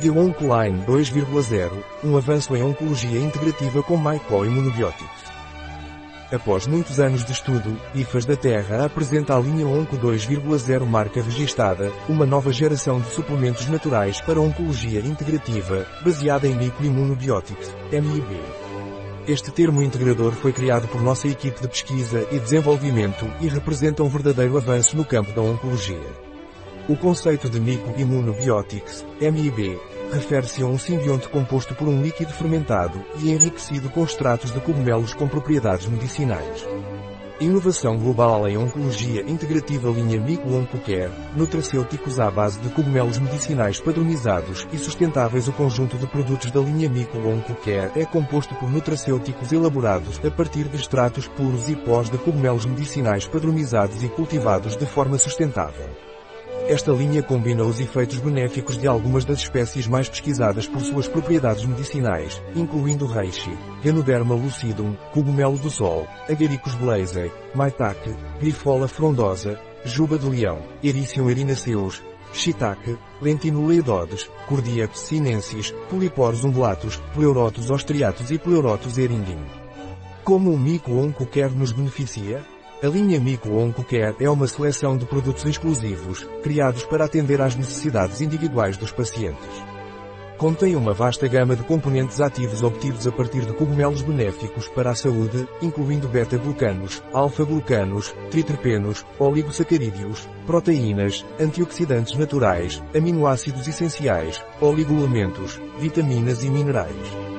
The Oncoline 2.0, um avanço em oncologia integrativa com Myco-Immunobióticos. Após muitos anos de estudo, IFAS da Terra apresenta a linha Onco 2.0 marca registada, uma nova geração de suplementos naturais para oncologia integrativa, baseada em microimunobióticos, MIB. Este termo integrador foi criado por nossa equipe de pesquisa e desenvolvimento e representa um verdadeiro avanço no campo da oncologia. O conceito de Microimmunobiotics, MIB, refere-se a um simbionte composto por um líquido fermentado e enriquecido com extratos de cogumelos com propriedades medicinais. Inovação global em oncologia integrativa linha Mico Oncocare, nutracêuticos à base de cogumelos medicinais padronizados e sustentáveis O conjunto de produtos da linha Mico Oncocare é composto por nutracêuticos elaborados a partir de extratos puros e pós de cogumelos medicinais padronizados e cultivados de forma sustentável. Esta linha combina os efeitos benéficos de algumas das espécies mais pesquisadas por suas propriedades medicinais, incluindo reishi, Ganoderma lucidum, cogumelo do sol, Agaricus blazei, maitake, Grifola frondosa, juba de leão, Ericium erinaceus, shiitake, lentinula edodes, Cordyceps sinensis, Polyporus umbulatus, Pleurotus austriatus e Pleurotus erindin. Como o mico-onco quer nos beneficia? A linha Mico Oncocare é uma seleção de produtos exclusivos, criados para atender às necessidades individuais dos pacientes. Contém uma vasta gama de componentes ativos obtidos a partir de cogumelos benéficos para a saúde, incluindo beta-glucanos, alfa-glucanos, triterpenos, oligosacarídeos, proteínas, antioxidantes naturais, aminoácidos essenciais, oligoelementos, vitaminas e minerais.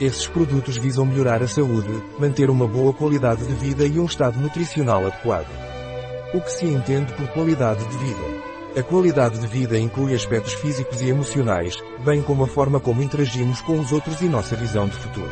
Esses produtos visam melhorar a saúde, manter uma boa qualidade de vida e um estado nutricional adequado. O que se entende por qualidade de vida? A qualidade de vida inclui aspectos físicos e emocionais, bem como a forma como interagimos com os outros e nossa visão de futuro.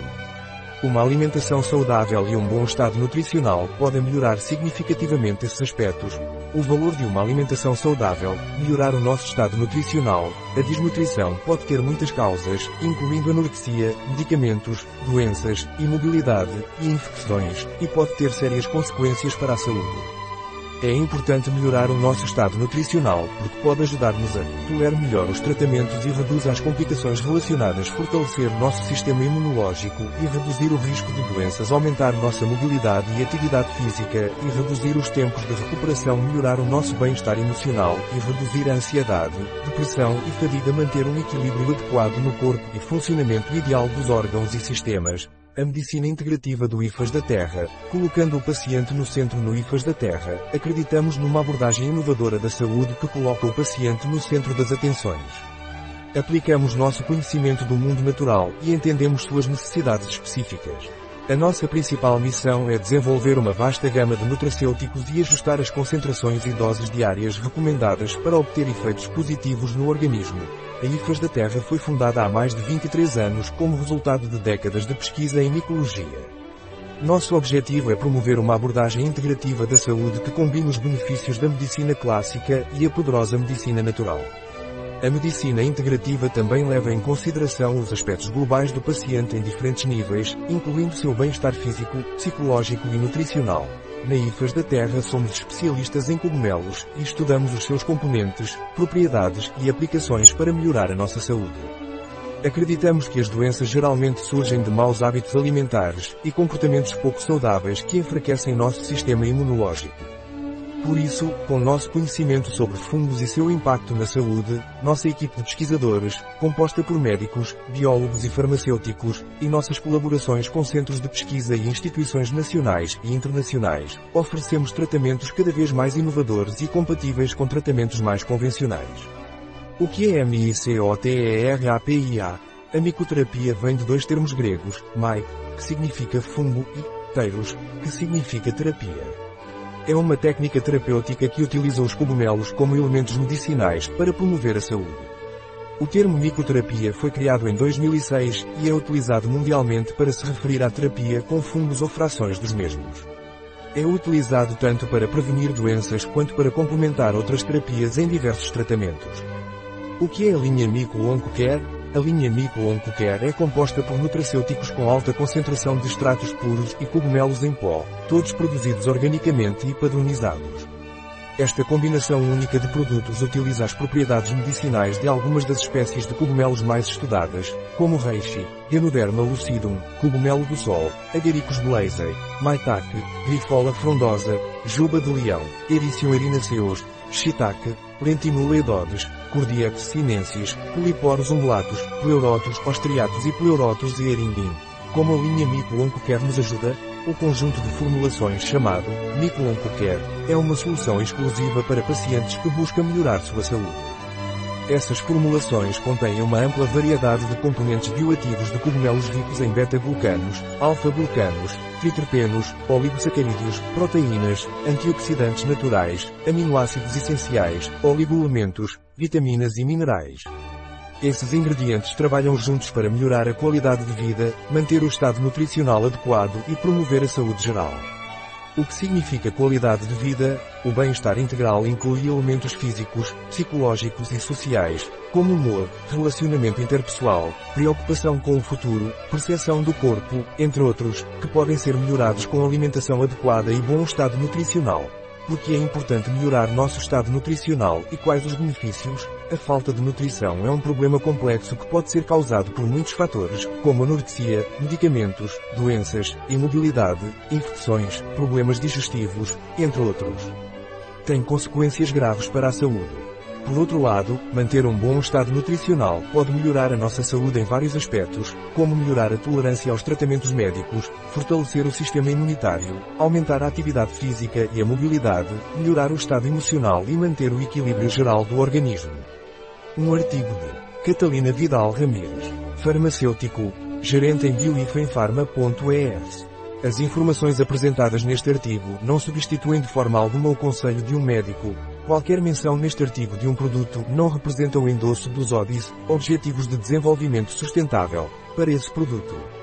Uma alimentação saudável e um bom estado nutricional podem melhorar significativamente esses aspectos. O valor de uma alimentação saudável, melhorar o nosso estado nutricional. A desnutrição pode ter muitas causas, incluindo anorexia, medicamentos, doenças, imobilidade e infecções, e pode ter sérias consequências para a saúde. É importante melhorar o nosso estado nutricional, porque pode ajudar-nos a tolerar melhor os tratamentos e reduz as complicações relacionadas, fortalecer nosso sistema imunológico e reduzir o risco de doenças, aumentar nossa mobilidade e atividade física e reduzir os tempos de recuperação, melhorar o nosso bem-estar emocional e reduzir a ansiedade, depressão e fadiga, manter um equilíbrio adequado no corpo e funcionamento ideal dos órgãos e sistemas. A medicina integrativa do IFAS da Terra, colocando o paciente no centro no IFAS da Terra, acreditamos numa abordagem inovadora da saúde que coloca o paciente no centro das atenções. Aplicamos nosso conhecimento do mundo natural e entendemos suas necessidades específicas. A nossa principal missão é desenvolver uma vasta gama de nutracêuticos e ajustar as concentrações e doses diárias recomendadas para obter efeitos positivos no organismo. A IFAS da Terra foi fundada há mais de 23 anos como resultado de décadas de pesquisa em micologia. Nosso objetivo é promover uma abordagem integrativa da saúde que combine os benefícios da medicina clássica e a poderosa medicina natural. A medicina integrativa também leva em consideração os aspectos globais do paciente em diferentes níveis, incluindo seu bem-estar físico, psicológico e nutricional. Na IFAS da Terra somos especialistas em cogumelos e estudamos os seus componentes, propriedades e aplicações para melhorar a nossa saúde. Acreditamos que as doenças geralmente surgem de maus hábitos alimentares e comportamentos pouco saudáveis que enfraquecem nosso sistema imunológico. Por isso, com nosso conhecimento sobre fungos e seu impacto na saúde, nossa equipe de pesquisadores, composta por médicos, biólogos e farmacêuticos, e nossas colaborações com centros de pesquisa e instituições nacionais e internacionais, oferecemos tratamentos cada vez mais inovadores e compatíveis com tratamentos mais convencionais. O que é MICOTERAPIA? A micoterapia vem de dois termos gregos, mai, que significa fungo, e teiros, que significa terapia. É uma técnica terapêutica que utiliza os cogumelos como elementos medicinais para promover a saúde. O termo micoterapia foi criado em 2006 e é utilizado mundialmente para se referir à terapia com fungos ou frações dos mesmos. É utilizado tanto para prevenir doenças quanto para complementar outras terapias em diversos tratamentos. O que é a linha Mico-Oncocare? A linha Mico-Oncocare é composta por nutracêuticos com alta concentração de extratos puros e cogumelos em pó, todos produzidos organicamente e padronizados. Esta combinação única de produtos utiliza as propriedades medicinais de algumas das espécies de cogumelos mais estudadas, como reishi, Ganoderma lucidum, cogumelo do sol, Agaricus blazei, maitake, Grifola frondosa, juba de leão, Ericium erinaceus, shiitake, Lentimula edodes, Cordiex sinensis, Polyporus ungulatus, Pleurotus ostriatus e Pleurotus earindin. Como a linha Mico quer nos ajuda? O conjunto de formulações chamado Miclon Care é uma solução exclusiva para pacientes que buscam melhorar sua saúde. Essas formulações contêm uma ampla variedade de componentes bioativos de cogumelos ricos em beta-glucanos, alfa-glucanos, triterpenos, oligosacarídeos, proteínas, antioxidantes naturais, aminoácidos essenciais, oligoelementos, vitaminas e minerais. Esses ingredientes trabalham juntos para melhorar a qualidade de vida, manter o estado nutricional adequado e promover a saúde geral. O que significa qualidade de vida? O bem-estar integral inclui elementos físicos, psicológicos e sociais, como humor, relacionamento interpessoal, preocupação com o futuro, percepção do corpo, entre outros, que podem ser melhorados com alimentação adequada e bom estado nutricional. Por que é importante melhorar nosso estado nutricional e quais os benefícios? A falta de nutrição é um problema complexo que pode ser causado por muitos fatores, como anorexia, medicamentos, doenças, imobilidade, infecções, problemas digestivos, entre outros. Tem consequências graves para a saúde. Por outro lado, manter um bom estado nutricional pode melhorar a nossa saúde em vários aspectos, como melhorar a tolerância aos tratamentos médicos, fortalecer o sistema imunitário, aumentar a atividade física e a mobilidade, melhorar o estado emocional e manter o equilíbrio geral do organismo. Um artigo de Catalina Vidal Ramírez, farmacêutico, gerente em bioifenfarma.es. As informações apresentadas neste artigo não substituem de forma alguma o conselho de um médico, Qualquer menção neste artigo de um produto não representa o endosso dos ODIs, Objetivos de Desenvolvimento Sustentável, para esse produto.